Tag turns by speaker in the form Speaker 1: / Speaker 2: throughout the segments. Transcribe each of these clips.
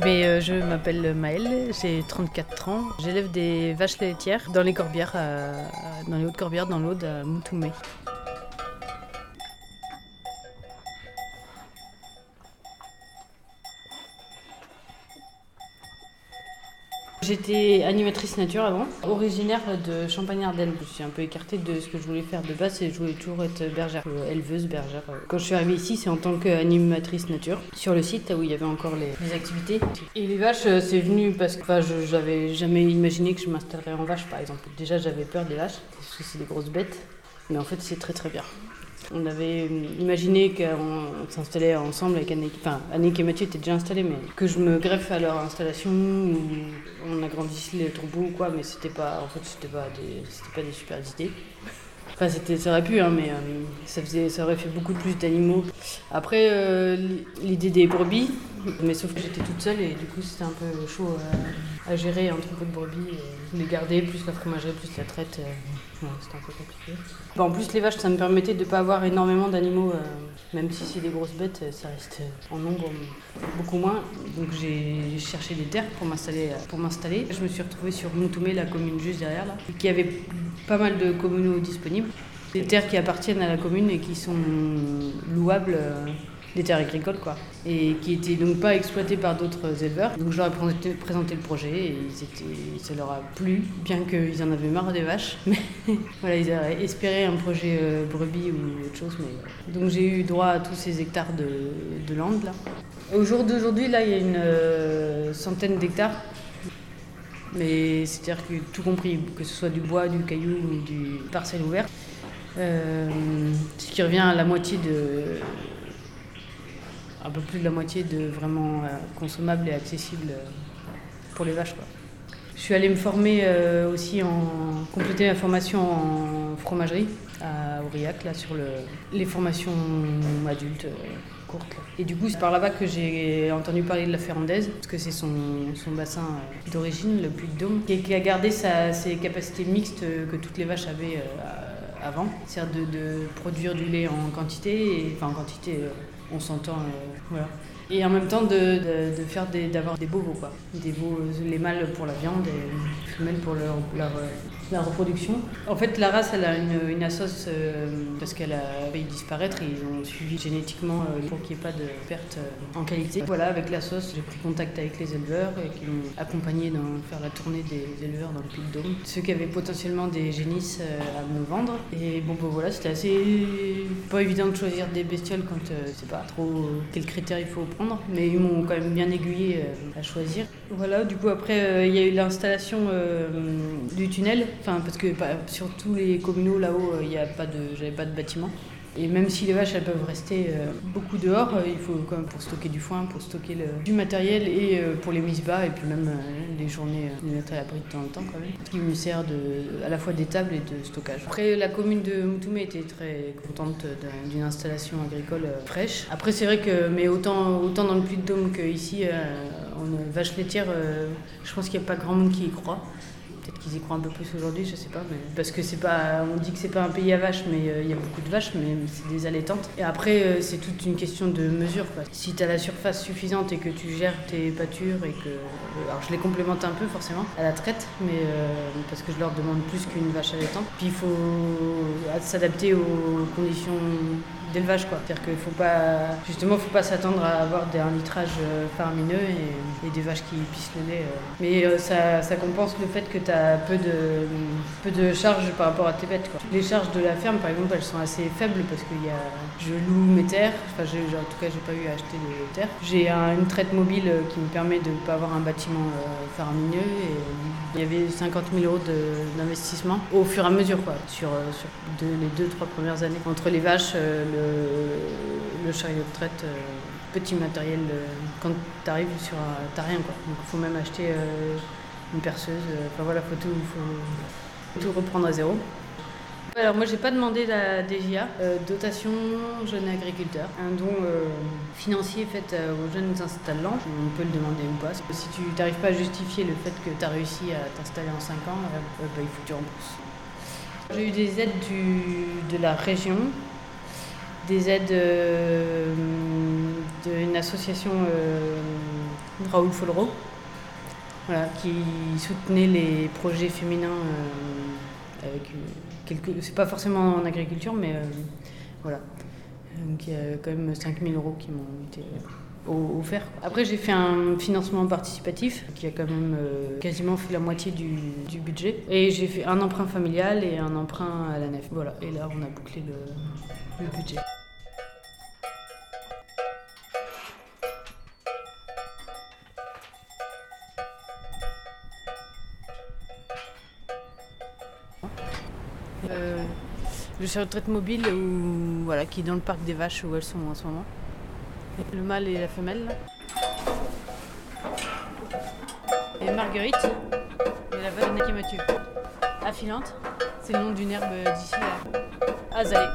Speaker 1: Eh bien, euh, je m'appelle Maëlle, j'ai 34 ans. J'élève des vaches laitières dans les Corbières, à- dans les Hautes-Corbières, dans l'Aude, à Moutoumé. J'étais animatrice nature avant, originaire de Champagne-Ardenne. Je suis un peu écartée de ce que je voulais faire de base et je voulais toujours être bergère, euh, éleveuse, bergère. Quand je suis arrivée ici, c'est en tant qu'animatrice nature sur le site où il y avait encore les, activités. Et les vaches, euh, c'est venu parce que enfin, je j'avais jamais imaginé que je m'installerais en vache par exemple. Déjà, j'avais peur des vaches parce que c'est des grosses bêtes, mais en fait, c'est très très bien. On avait imaginé qu'on s'installait ensemble avec Annick. Enfin, Annick et Mathieu étaient déjà installés, mais que je me greffe à leur installation, ou on agrandisse les troupeaux ou quoi, mais c'était pas. En fait, c'était pas des, pas des super idées. Enfin, ça aurait pu, hein, mais euh, ça, faisait, ça aurait fait beaucoup plus d'animaux. Après, euh, l'idée des brebis, mais sauf que j'étais toute seule et du coup, c'était un peu chaud à, gérer un troupeau de brebis, et les garder, plus la fromagerie, plus la traite. euh, c'était un peu compliqué. Bon, en plus, les vaches, ça me permettait de ne pas avoir énormément d'animaux, euh, même si c'est des grosses bêtes, euh, ça reste euh, en nombre euh, beaucoup moins. Donc j'ai cherché des terres pour m'installer. euh, Pour m'installer. Je me suis retrouvée sur Moutoumé, la commune juste derrière, là, qui avait pas mal de communaux disponibles. Des terres qui appartiennent à la commune et qui sont louables, euh, des terres agricoles, quoi. Et qui étaient donc pas exploitées par d'autres éleveurs. Donc je leur ai présenté, le projet et ça leur a plu, bien qu'ils en avaient marre des vaches. Mais voilà, ils avaient espéré un projet euh, brebis ou autre chose. Mais, Donc j'ai eu droit à tous ces hectares de, de landes, là. Au jour d'aujourd'hui, là, il y a une euh, centaine d'hectares. Mais c'est-à-dire que tout compris, que ce soit du bois, du caillou ou du parcelle ouverte. Euh, ce qui revient à la moitié de. Un peu plus de la moitié de vraiment euh, consommable et accessible euh, pour les vaches. Quoi. Je suis allée me former euh, aussi en. compléter ma formation en fromagerie à Aurillac, là, sur le, les formations adultes. courtes. Et du coup, c'est par là-bas que j'ai entendu parler de la Ferrandaise, parce que c'est son, son bassin d'origine, le Puy de Dôme, qui, a gardé sa- ses capacités mixtes que toutes les vaches avaient avant. C'est-à-dire de, de produire du lait en quantité, et, enfin en quantité, on s'entend, euh, voilà. Et en même temps de, de, des, d'avoir des beaux veaux, quoi. Des veaux, euh, les mâles pour la viande et les femelles pour leur, leur, euh, la reproduction. En fait, la race, elle a une, une assoce euh, parce qu'elle a failli disparaître et ils ont suivi génétiquement euh, pour qu'il n'y ait pas de perte euh, en qualité. Voilà, avec la sauce, j'ai pris contact avec les éleveurs et qui m'ont accompagné dans faire la tournée des éleveurs dans le Puy de Dôme. Ceux qui avaient potentiellement des génisses à me vendre. Et bon, ben voilà, c'était assez pas évident de choisir des bestioles quand euh, c'est pas trop quels critères il faut prendre, mais ils m'ont quand même bien aiguillé à choisir. Voilà, du coup après il y a eu l'installation du tunnel, enfin parce que bah, sur tous les communaux là-haut euh, il y a pas de, j'avais pas de bâtiment. Et même si les vaches elles peuvent rester euh, beaucoup dehors, euh, il faut quand même pour stocker du foin, pour stocker du matériel et pour les mises bas et puis même les journées les mettre à l'abri de temps en temps quand même. Ce qui me sert à la fois d'étable et de stockage. Après la commune de Moutoumé était très contente d'un- d'une installation agricole fraîche. Après c'est vrai que mais autant, autant dans le Puy de Dôme qu'ici, on vache laitière, je pense qu'il n'y a pas grand monde qui y croit. Qu'ils y croient un peu plus aujourd'hui, je sais pas, mais parce que c'est pas, on dit que c'est pas un pays à vaches, mais euh, il y a beaucoup de vaches, mais c'est des allaitantes. Et après, euh, c'est toute une question de mesure. Quoi. Si tu as la surface suffisante et que tu gères tes pâtures et que, alors je les complémente un peu forcément à la traite, mais euh, parce que je leur demande plus qu'une vache allaitante. Puis il faut s'adapter aux conditions d'élevage quoi. C'est-à-dire qu'il faut pas justement faut pas s'attendre à avoir des, un litrage euh, faramineux et, des vaches qui pissent le lait. euh. Mais euh, ça, ça compense le fait que tu as peu de peu de charges par rapport à tes bêtes quoi. Les charges de la ferme par exemple elles sont assez faibles parce que y a, je loue mes terres, enfin j'ai- en tout cas j'ai pas eu à acheter de terres. J'ai un- une traite mobile qui me permet de pas avoir un bâtiment faramineux et il y avait 50 000 euros d'investissement au fur et à mesure quoi, sur, sur les deux trois premières années entre les vaches, le, le chariot de traite, euh, petit matériel. euh, quand tu arrives sur un- t'as rien quoi. Donc il faut même acheter euh, une perceuse. Enfin voilà, faut tout, faut tout reprendre à zéro. Alors moi j'ai pas demandé la DGA, euh, dotation jeunes agriculteurs, un don euh, financier fait euh, aux jeunes installants, on peut le demander ou pas. Si tu n'arrives pas à justifier le fait que tu as réussi à t'installer en 5 ans, bah, il faut que tu rembourses. J'ai eu des aides du- de la région, des aides euh, d'une association euh, Raoul voilà, qui soutenait les projets féminins avec quelques. C'est pas forcément en agriculture, mais voilà. Donc il y a quand même 5000 euros qui m'ont été offert. Après, j'ai fait un financement participatif qui a quand même euh, quasiment fait la moitié du, budget. Et j'ai fait un emprunt familial et un emprunt à la nef. Voilà, et là, on a bouclé le budget. Euh, je suis retraite mobile ou voilà, qui est dans le parc des vaches où elles sont en ce moment. Le mâle et la femelle. Et Marguerite, et la Valonaki Mathieu. Affilante, c'est le nom d'une herbe d'ici à Azalée.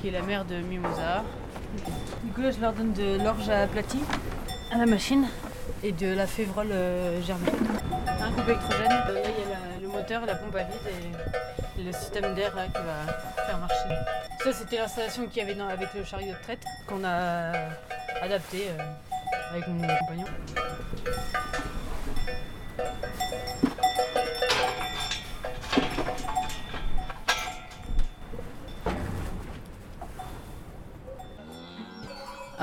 Speaker 1: Qui est la mère de Mimosa. Du coup là je leur donne de l'orge aplatie à la machine et de la févrole euh, germée. Un groupe électrogène. Là il y a le moteur, la pompe à vide et le système d'air qui va faire marcher. Ça, c'était l'installation qu'il y avait avec le chariot de traite qu'on a adapté euh, avec mon compagnon.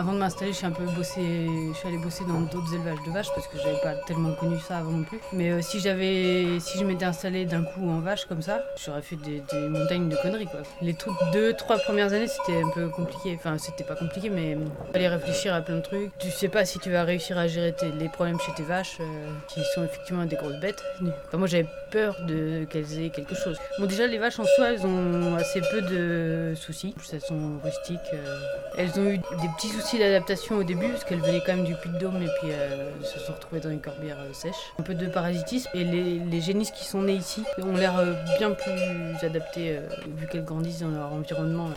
Speaker 1: Avant de m'installer, je suis un allée bosser dans d'autres élevages de vaches parce que j'avais pas tellement connu ça avant non plus. Mais euh, si j'avais, si je m'étais installée d'un coup en vache comme ça, j'aurais fait des, montagnes de conneries quoi. Les toutes deux, trois premières années, c'était un peu compliqué. Enfin, c'était pas compliqué, mais il fallait réfléchir à plein de trucs. Tu sais pas si tu vas réussir à gérer les problèmes chez tes vaches, euh, qui sont effectivement des grosses bêtes. moi, j'avais peur qu'elles aient quelque chose. Bon, déjà, les vaches en soi, elles ont assez peu de soucis. Elles sont rustiques. Euh. Elles ont eu des petits soucis d'adaptation au début, parce qu'elles venaient quand même du Puy-de-Dôme et puis euh, se sont retrouvées dans une corbière euh, sèche. Un peu de parasitisme. Et les, génisses qui sont nées ici ont l'air euh, bien plus adaptées, vu qu'elles grandissent dans leur environnement.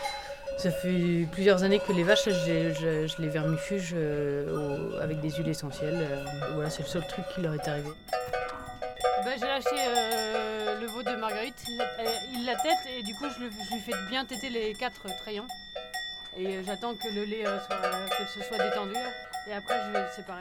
Speaker 1: Ça fait plusieurs années que les vaches, je, les vermifuge avec des huiles essentielles. voilà, c'est le seul truc qui leur est arrivé. Bah, j'ai lâché le veau de Marguerite, il la tête et du coup je, je lui fais bien têter les quatre trayons. Et euh, j'attends que le lait euh, soit, se soit détendu. Et après, je vais le séparer.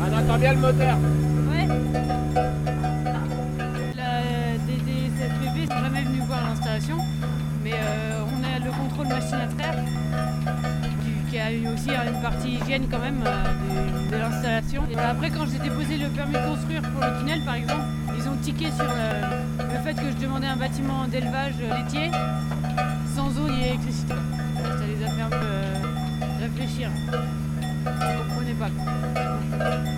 Speaker 2: On entend bien le moteur.
Speaker 1: Quand même euh, de, l'installation. après quand j'ai déposé le permis de construire pour le tunnel par exemple, ils ont tiqué sur le, fait que je demandais un bâtiment d'élevage laitier sans eau ni électricité. Ça les a fait un peu euh, réfléchir. Ils ne pas.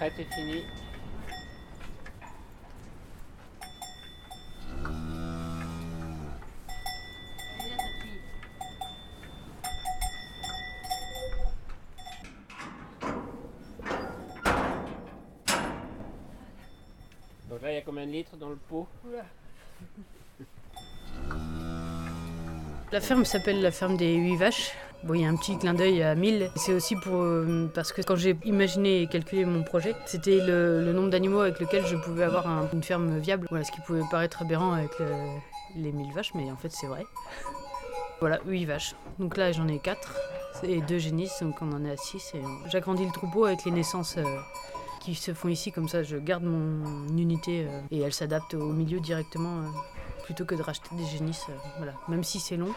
Speaker 2: La traite est finie. Donc là, il y a combien de litres dans le pot?
Speaker 1: La ferme s'appelle la ferme des 8 vaches. Bon, il y a un petit clin d'œil à 1000. C'est aussi pour, euh, parce que quand j'ai imaginé et calculé mon projet, c'était le, nombre d'animaux avec lequel je pouvais avoir une ferme viable. Voilà, ce qui pouvait paraître aberrant avec les 1000 vaches, mais en fait c'est vrai. Voilà, 8 vaches. Donc là j'en ai 4 et 2 génisses, donc on en est à 6. J'agrandis le troupeau avec les naissances euh, qui se font ici, comme ça je garde mon unité euh, et elle s'adapte au milieu directement plutôt que de racheter des génisses. voilà, même si c'est long,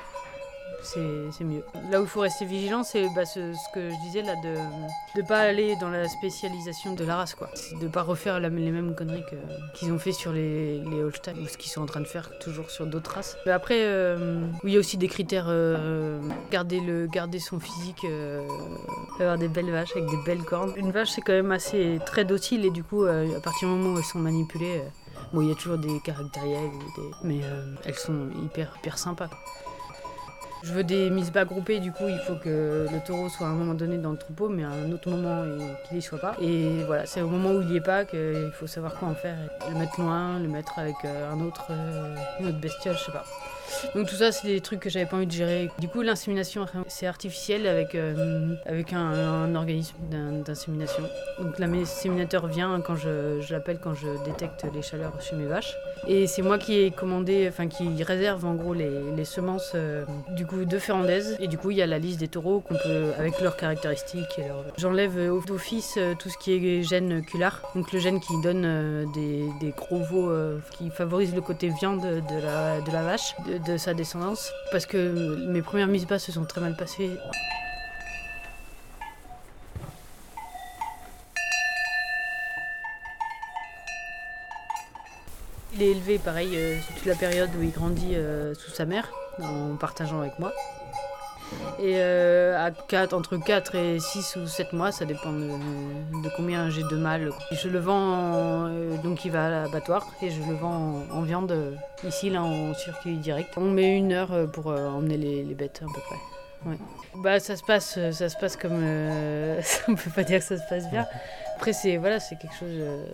Speaker 1: c'est mieux. Là où il faut rester vigilant, c'est bah, ce, que je disais là, de ne pas aller dans la spécialisation de la race, quoi. De pas refaire les mêmes conneries qu'ils ont fait sur les, les Holstein, ou ce qu'ils sont en train de faire toujours sur d'autres races. Mais après, euh, il y a aussi des critères, euh, garder, le, garder son physique, euh, avoir des belles vaches avec des belles cornes. Une vache, c'est quand même assez très docile, et du coup, à partir du moment où elles sont manipulées, Bon, il y a toujours des caractériels, mais elles sont hyper, hyper sympas. Je veux des mises bas groupées, du coup il faut que le taureau soit à un moment donné dans le troupeau, mais à un autre moment qu'il n'y soit pas. Et voilà, c'est au moment où il n'y est pas qu'il faut savoir quoi en faire. Le mettre loin, le mettre avec euh, un autre, euh, une autre bestiole, je sais pas. Donc tout ça, c'est des trucs que j'avais pas envie de gérer. Du coup, l'insémination, c'est artificiel avec, euh, avec un, organisme d'insémination. Donc l'inséminateur vient quand je, l'appelle quand je détecte les chaleurs chez mes vaches. Et c'est moi qui ai commandé, enfin qui réserve en gros les, semences euh, du coup de Ferrandez. Et du coup, il y a la liste des taureaux qu'on peut, avec leurs caractéristiques. J'enlève d'office euh, tout ce qui est gène cular, donc le gène qui donne des, gros veaux, qui favorise le côté viande de la, de la vache, sa descendance parce que mes premières mises bas se sont très mal passées. Il est élevé pareil euh, toute la période où il grandit euh, sous sa mère en partageant avec moi. Et euh, à 4, entre 4 et 6 ou 7 mois, ça dépend de, combien j'ai de mâles. Je le vends, euh, donc il va à l'abattoir, et je le vends en, viande euh, ici, là, en circuit direct. On met une heure pour emmener les, bêtes, à peu près. Ouais. Bah, ça se passe, ça se passe comme. on peut pas dire que ça se passe bien. Après, c'est voilà, c'est quelque chose. Euh,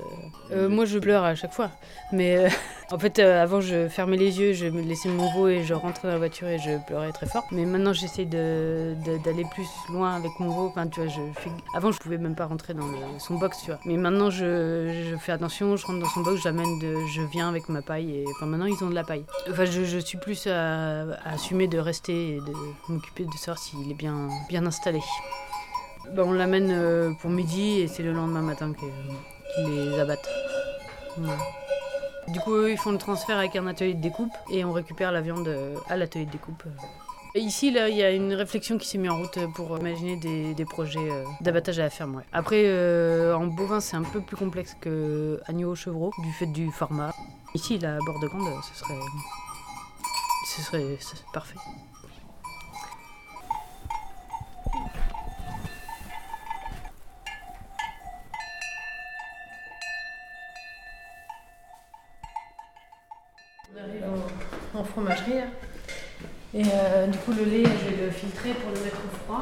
Speaker 1: euh, moi, je pleure à chaque fois. Mais euh, en fait, avant, je fermais les yeux, je me laissais mon veau et je rentrais dans la voiture et je pleurais très fort. Mais maintenant, j'essaie de, d'aller plus loin avec mon veau. Enfin, tu vois, je fais... Avant, je pouvais même pas rentrer dans son box, tu vois. Mais maintenant, je, je, fais attention, je rentre dans son box, j'amène de, je viens avec ma paille. Et enfin, maintenant, ils ont de la paille. Enfin, je, je suis plus à, à, assumer de rester et de m'occuper de savoir s'il est bien, bien installé. Bah, on l'amène euh, pour midi et c'est le lendemain matin qu'ils les abattent. Du coup, eux, ils font le transfert avec un atelier de découpe et on récupère la viande euh, à l'atelier de découpe. Et ici, là, il y a une réflexion qui s'est mise en route pour imaginer des, projets euh, d'abattage à la ferme. Après, en bovin, c'est un peu plus complexe que agneau chevreau, du fait du format. Ici, la borde grande, ce serait, ce serait parfait. Fromagerie. Et euh, du coup, le lait, je vais le filtrer pour le mettre au froid.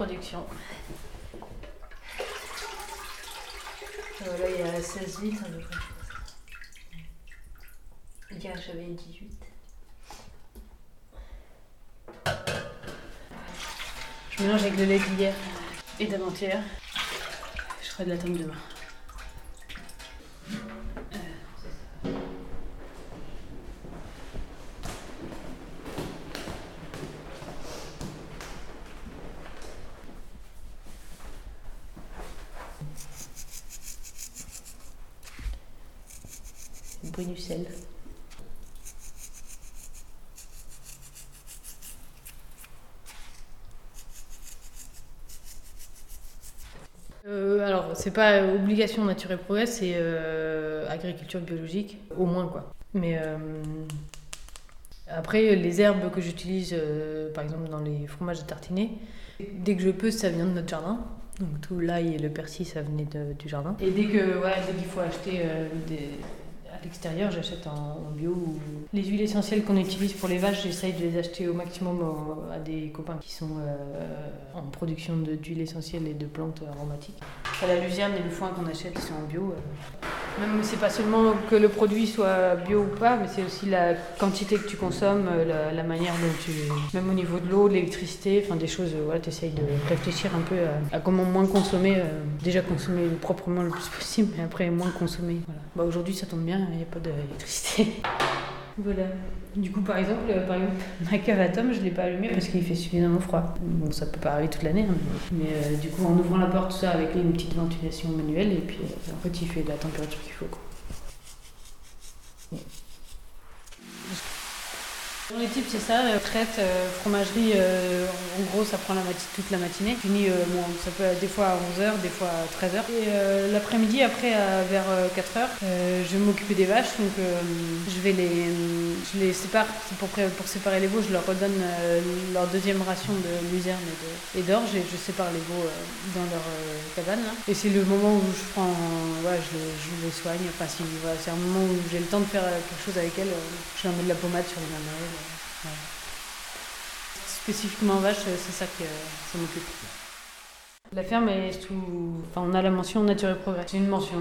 Speaker 1: production. Voilà, il y a 16 litres à peu près. Hier j'avais 18. Je mélange avec le lait d'hier et d'avant-hier. Je ferai de la tome demain. Euh, alors, c'est pas obligation nature et progrès, c'est euh, agriculture biologique, au moins quoi. Mais euh, après, les herbes que j'utilise, par exemple dans les fromages tartinés, dès que je peux, ça vient de notre jardin. Donc tout l'ail et le persil, ça venait du jardin. Et dès que, ouais, dès qu'il faut acheter des, à l'extérieur, j'achète en, bio. Les huiles essentielles qu'on utilise pour les vaches, j'essaye de les acheter au maximum à des copains qui sont euh, en production d'huile essentielle et de plantes aromatiques. la luzerne et le foin qu'on achète, ils sont en bio. Euh. Même c'est pas seulement que le produit soit bio ou pas, mais c'est aussi la quantité que tu consommes, euh, la, manière dont tu. Même au niveau de l'eau, de l'électricité, enfin des choses, voilà, tu essayes de réfléchir un peu à, comment moins consommer. déjà consommer proprement le plus possible, mais après moins consommer. Voilà. Bah, Aujourd'hui, ça tombe bien, il n'y a pas d'électricité. voilà. Du coup, par exemple, par exemple ma cave à Tom, je ne l'ai pas allumée parce qu'il fait suffisamment froid. Bon, ça peut pas arriver toute l'année, hein, mais euh, du coup, en ouvrant la porte, ça, avec une petite ventilation manuelle, et puis euh, en fait, il fait la température qu'il faut. Les types, c'est ça, euh, traite, euh, fromagerie, euh, en gros, ça prend la toute la matinée. Fini, bon, ça peut être des fois à 11h, des fois à 13h. Et l'après-midi, après, vers 4h, je vais m'occuper des vaches. Donc, je vais les, je les sépare. Pour, séparer les veaux, je leur redonne leur deuxième ration de luzerne et d'orge et, je sépare les veaux dans leur cabane. Et c'est le moment où je prends, je, les, soigne. Enfin, c'est un moment où j'ai le temps de faire quelque chose avec elles. je leur mets de la pommade sur les mamelles. Spécifiquement vache, c'est ça que ça m'occupe. La ferme est sous. Enfin, on a la mention nature et progrès. C'est une mention.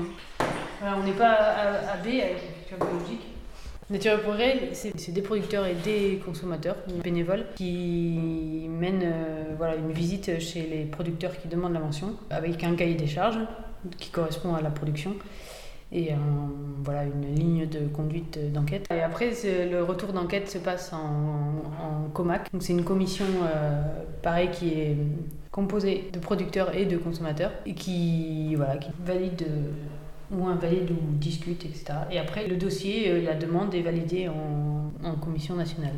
Speaker 1: on n'est pas à, B avec l'agriculture biologique. Nature et progrès, c'est des producteurs et des consommateurs bénévoles qui mènent euh, voilà, une visite chez les producteurs qui demandent la mention avec un cahier des charges qui correspond à la production et voilà, une ligne de conduite d'enquête. Et après, le retour d'enquête se passe en, COMAC. Donc c'est une commission, euh, pareil, qui est composée de producteurs et de consommateurs et qui, voilà, qui valide euh, ou invalide ou discute, etc. Et après, le dossier, euh, la demande est validée en, commission nationale.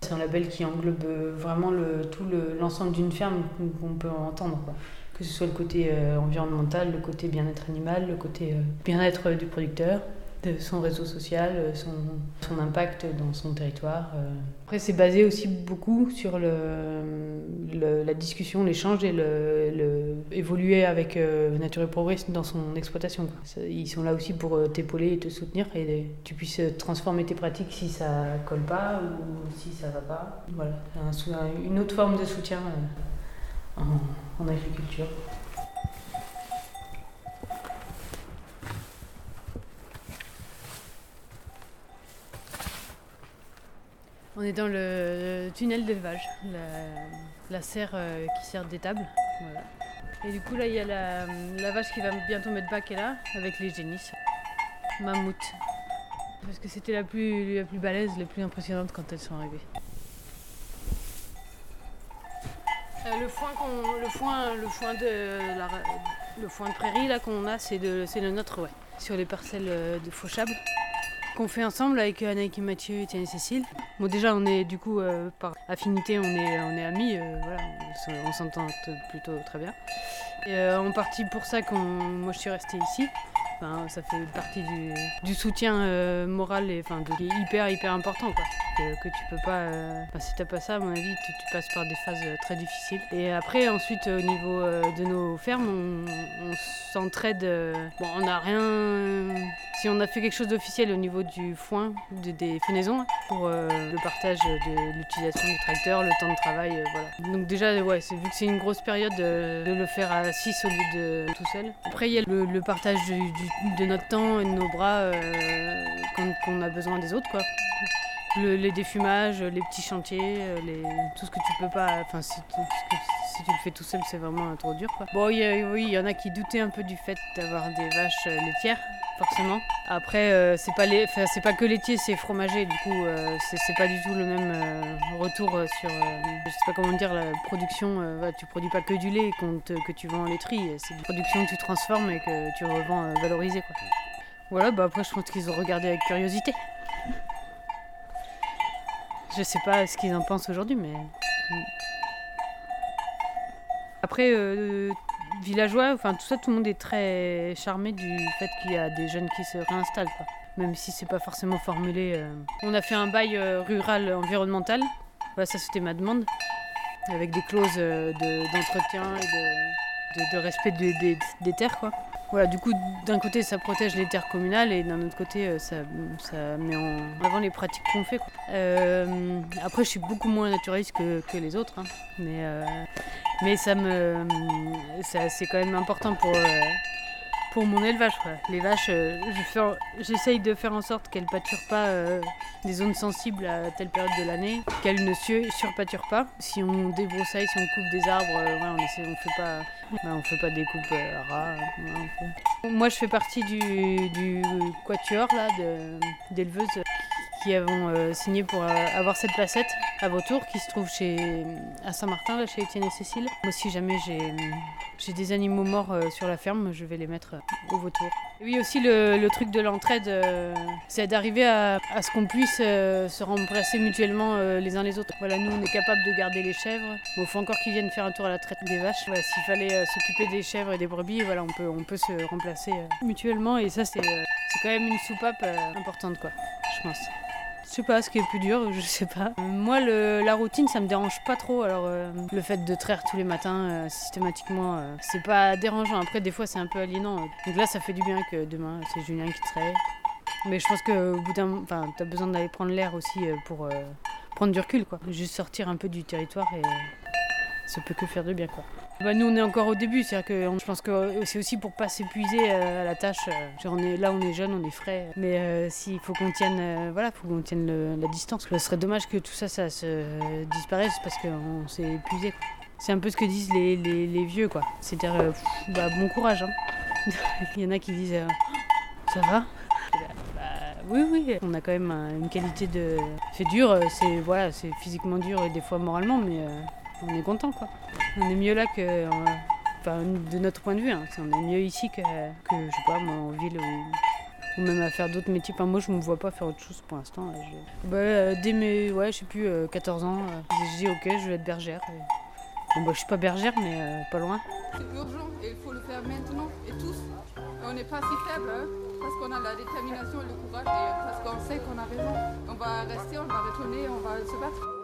Speaker 1: C'est un label qui englobe vraiment tout l'ensemble d'une ferme qu'on peut entendre. Que ce soit le côté euh, environnemental, le côté bien-être animal, le côté euh, bien-être du producteur, de son réseau social, euh, son, son, impact dans son territoire. Après, c'est basé aussi beaucoup sur le, la discussion, l'échange et le, évoluer avec Nature et Progrès dans son exploitation. Ils sont là aussi pour t'épauler et te soutenir et tu puisses transformer tes pratiques si ça colle pas ou si ça va pas. Voilà, une autre forme de soutien en, agriculture. On est dans le tunnel d'élevage, la, serre euh, qui sert d'étable. Et du coup là il y a la, vache qui va bientôt mettre bac là avec les génisses. Mammouth. Parce que c'était la plus, la plus balèze, la plus impressionnante quand elles sont arrivées. Euh, le foin le foin, le foin de le foin de prairie là qu'on a, c'est le nôtre, ouais, sur les parcelles euh, de Fauchable qu'on fait ensemble avec Anaïk et Mathieu, et Cécile. Bon déjà on est du coup euh, par affinité on est on est amis, voilà, on s'entend plutôt très bien. En partie pour ça que moi je suis restée ici ça fait partie du, soutien euh, moral et enfin, est hyper hyper important quoi. Que, tu peux pas. Euh, si t'as pas ça, à mon avis, tu, passes par des phases euh, très difficiles. Et après, ensuite, au niveau de nos fermes, on, s'entraide. bon, on n'a rien. Si on a fait quelque chose d'officiel au niveau du foin, des fenaisons, pour le partage de l'utilisation du tracteur, le temps de travail, voilà. Donc déjà, ouais, vu que c'est une grosse période de, le faire à 6 au lieu de tout seul. Après, il y a le, partage de notre temps et de nos bras euh, quand, on a besoin des autres. Quoi. Les défumages, les petits chantiers, euh, tout ce que tu peux pas. Enfin, si, tu le fais tout seul, c'est vraiment trop dur. Quoi. Bon, oui, il y en a qui doutaient un peu du fait d'avoir des vaches euh, laitières forcément. Après, euh, c'est pas les, c'est pas que laitier, c'est fromager. Du coup, c'est pas du tout le même retour sur, je sais pas comment dire, la production. tu produis pas que du lait que tu vends en laiterie. C'est une production que tu transformes et que tu revends valorisé. Quoi. Voilà, bah après, je pense qu'ils ont regardé avec curiosité. Je sais pas ce qu'ils en pensent aujourd'hui, mais. Après, villageois, enfin tout ça, tout le monde est très charmé du fait qu'il y a des jeunes qui se réinstallent, quoi. même si c'est pas forcément formulé. Euh. On a fait un bail euh, rural environnemental, ça c'était ma demande, avec des clauses euh, d'entretien et de, de, respect des terres. Quoi. Voilà, du coup, d'un côté, ça protège les terres communales et d'un autre côté, ça, ça, met en avant les pratiques qu'on fait. après, je suis beaucoup moins naturaliste que, que les autres, hein. mais mais ça me, c'est quand même important pour, euh, pour mon élevage. Les vaches, euh, j'essaye de faire en sorte qu'elles pâturent pas euh, des zones sensibles à telle période de l'année, qu'elles ne surpâturent pas. Si on débroussaille, si on coupe des arbres, on essaie, on fait pas, on fait pas des coupes ras. Moi, je fais partie du, du quatuor là d'éleveuses qui avons euh, signé pour euh, avoir cette placette à Vautour qui se trouve chez, à Saint-Martin, là, chez Étienne et Cécile. Moi, si jamais j'ai des animaux morts euh, sur la ferme, je vais les mettre au Vautour. Oui, aussi le, truc de l'entraide, euh, c'est d'arriver à, ce qu'on puisse euh, se remplacer mutuellement euh, les uns les autres. Voilà, nous on est capable de garder les chèvres. Il faut encore qu'ils viennent faire un tour à la traite des vaches. S'il fallait s'occuper des chèvres et des brebis, voilà, on peut, on peut se remplacer mutuellement et ça c'est quand même une soupape importante quoi, je pense. Je sais pas ce qui est plus dur, je sais pas. Moi, la routine, ça me dérange pas trop. Alors, euh, le fait de traire tous les matins euh, systématiquement, euh, c'est pas dérangeant. Après, des fois, c'est un peu aliénant. Donc là, ça fait du bien que demain, c'est Julien qui traite. Mais je pense qu'au bout d'un, enfin, t'as besoin d'aller prendre l'air aussi pour prendre du recul, quoi. Juste sortir un peu du territoire et ça peut que faire de bien, quoi. Bah, nous, on est encore au début, c'est-à-dire que je pense que c'est aussi pour pas s'épuiser euh, à la tâche. Euh, là, on est jeune, on est frais, mais euh, s'il faut qu'on tienne, voilà, faut qu'on tienne la distance. Ce serait dommage que tout ça, ça se disparaisse parce qu'on s'est épuisé. C'est un peu ce que disent les, vieux, quoi. C'est-à-dire, bah, bon courage. Hein. Il y en a qui disent, ça va? Bah, oui, oui, on a quand même une qualité de. C'est dur, c'est voilà, c'est physiquement dur et des fois moralement, mais on est content quoi. On est mieux là que. Enfin, de notre point de vue, hein. on est mieux ici que, je sais pas, moi, en ville ou, même à faire d'autres métiers. Moi, je me vois pas faire autre chose pour l'instant. Bah, euh, dès mes, ouais, je sais plus, 14 euh, ans, euh, je dis ok, je vais être bergère. Bon, bah, je suis pas bergère, mais pas loin.
Speaker 3: C'est urgent et il faut le faire maintenant et tous. On n'est pas si faible hein, parce qu'on a la détermination et le courage et parce qu'on sait qu'on a raison. On va rester, on va retourner, on va se battre.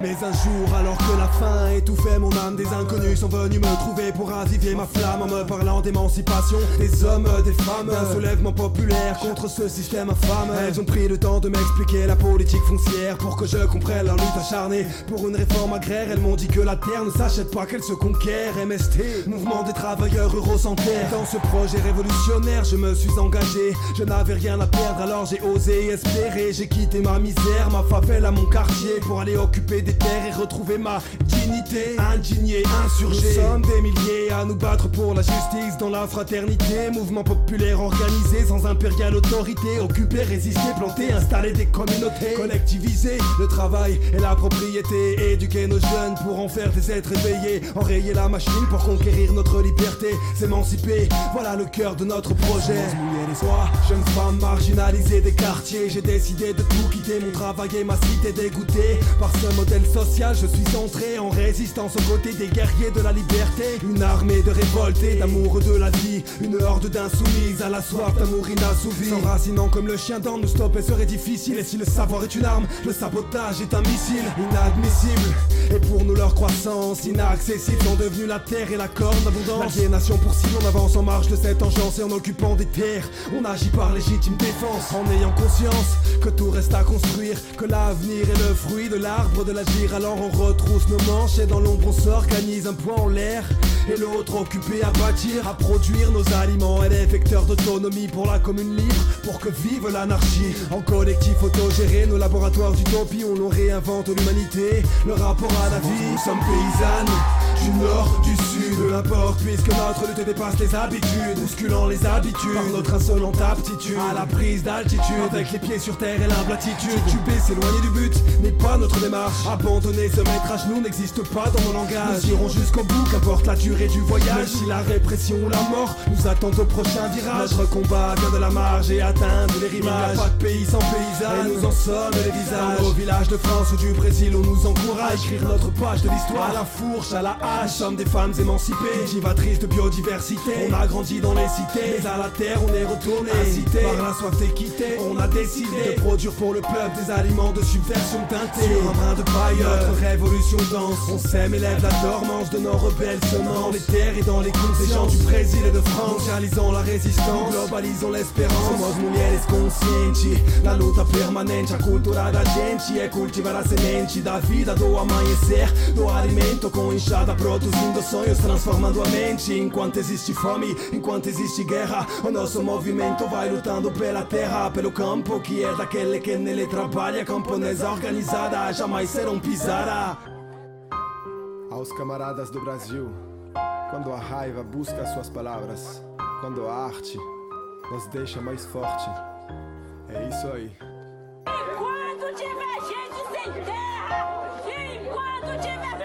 Speaker 4: Mais un jour, alors que la faim étouffait mon âme, des inconnus sont venus me trouver pour raviver ma flamme en me parlant d'émancipation des hommes, des femmes, un soulèvement populaire contre ce système infâme. Elles ont pris le temps de m'expliquer la politique foncière pour que je comprenne leur lutte acharnée pour une réforme agraire. Elles m'ont dit que la terre ne s'achète pas, qu'elle se conquiert. MST, mouvement des travailleurs ruraux sans terre. Dans ce projet révolutionnaire, je me suis engagé. Je n'avais rien à perdre, alors j'ai osé espérer. J'ai quitté ma misère, ma favelle à mon quartier pour aller occuper et retrouver ma dignité. Indigné, insurgé. Nous sommes des milliers à nous battre pour la justice dans la fraternité. Mouvement populaire organisé sans impériale autorité. Occuper, résister, planter, installer des communautés. Collectiviser le travail et la propriété. Éduquer nos jeunes pour en faire des êtres éveillés. Enrayer la machine pour conquérir notre liberté. S'émanciper, voilà le cœur de notre projet. Les soies, jeunes femmes marginalisées des quartiers. J'ai décidé de tout quitter, mon travail et ma cité dégoûtée par ce modèle social, je suis entré en résistance aux côtés des guerriers de la liberté. Une armée de révoltés, d'amour de la vie, une horde d'insoumises à la soif d'amour inassouvi. S'enracinant comme le chien dans nous stopper serait difficile. Et si le savoir est une arme, le sabotage est un missile inadmissible. Et pour nous, leur croissance inaccessible sont devenus la terre et la corne d'abondance. L'aliénation pour si on avance en marche de cette engeance et en occupant des terres. On agit par légitime défense en ayant conscience que tout reste à construire, que l'avenir est le fruit de l'arbre de la alors on retrousse nos manches et dans l'ombre on s'organise un point en l'air et l'autre occupé à bâtir, à produire nos aliments. Elle est vecteur d'autonomie pour la commune libre, pour que vive l'anarchie. En collectif autogéré, nos laboratoires d'utopie, on réinvente l'humanité, le rapport à la vie. Nous sommes paysannes, du nord, du sud, peu importe, puisque notre lutte dépasse les habitudes, bousculant les habitudes, par notre insolente aptitude à la prise d'altitude, avec les pieds sur terre et l'humble attitude. Tubé, s'éloigner du but n'est pas notre démarche. Abandonner, se mettre à genoux n'existe pas dans mon langage. Nous irons jusqu'au bout, qu'importe la durée du voyage si la répression ou la mort nous attend au prochain virage Notre combat vient de la marge et atteindre les rivages Il a pas de pays sans paysans Et nous en sommes les visages Au village de France ou du Brésil on nous encourage à écrire notre page de l'histoire À la fourche, à la Nous sommes des femmes émancipées Cultivatrices de biodiversité. On a grandi dans les cités Mais à la terre on est retourné. Par la soif d'équité On a décidé de produire pour le peuple Des aliments de subversion teintés Sur un brin de paille Notre révolution danse. On sème et lève la dormance de nos rebelles semences dans les terres et dans les comptes des gens du Brésil et de France Mondialisons la résistance, globalisons l'espérance. Somos mulheres conscienti, la luta permanente A cultura da gente é cultivar a semente Da vida, do amanhecer, do alimento Com enxada produzindo sonhos, transformando a mente Enquanto existe fome, enquanto existe guerra O nosso movimento vai lutando pela terra Pelo campo que é daquele que nele trabalha Camponesa organizada, jamais serão pisada
Speaker 5: Aos camaradas do Brasil Quando a raiva busca as suas palavras, quando a arte nos deixa mais forte. É isso aí.
Speaker 6: Enquanto tiver gente sem terra, enquanto tiver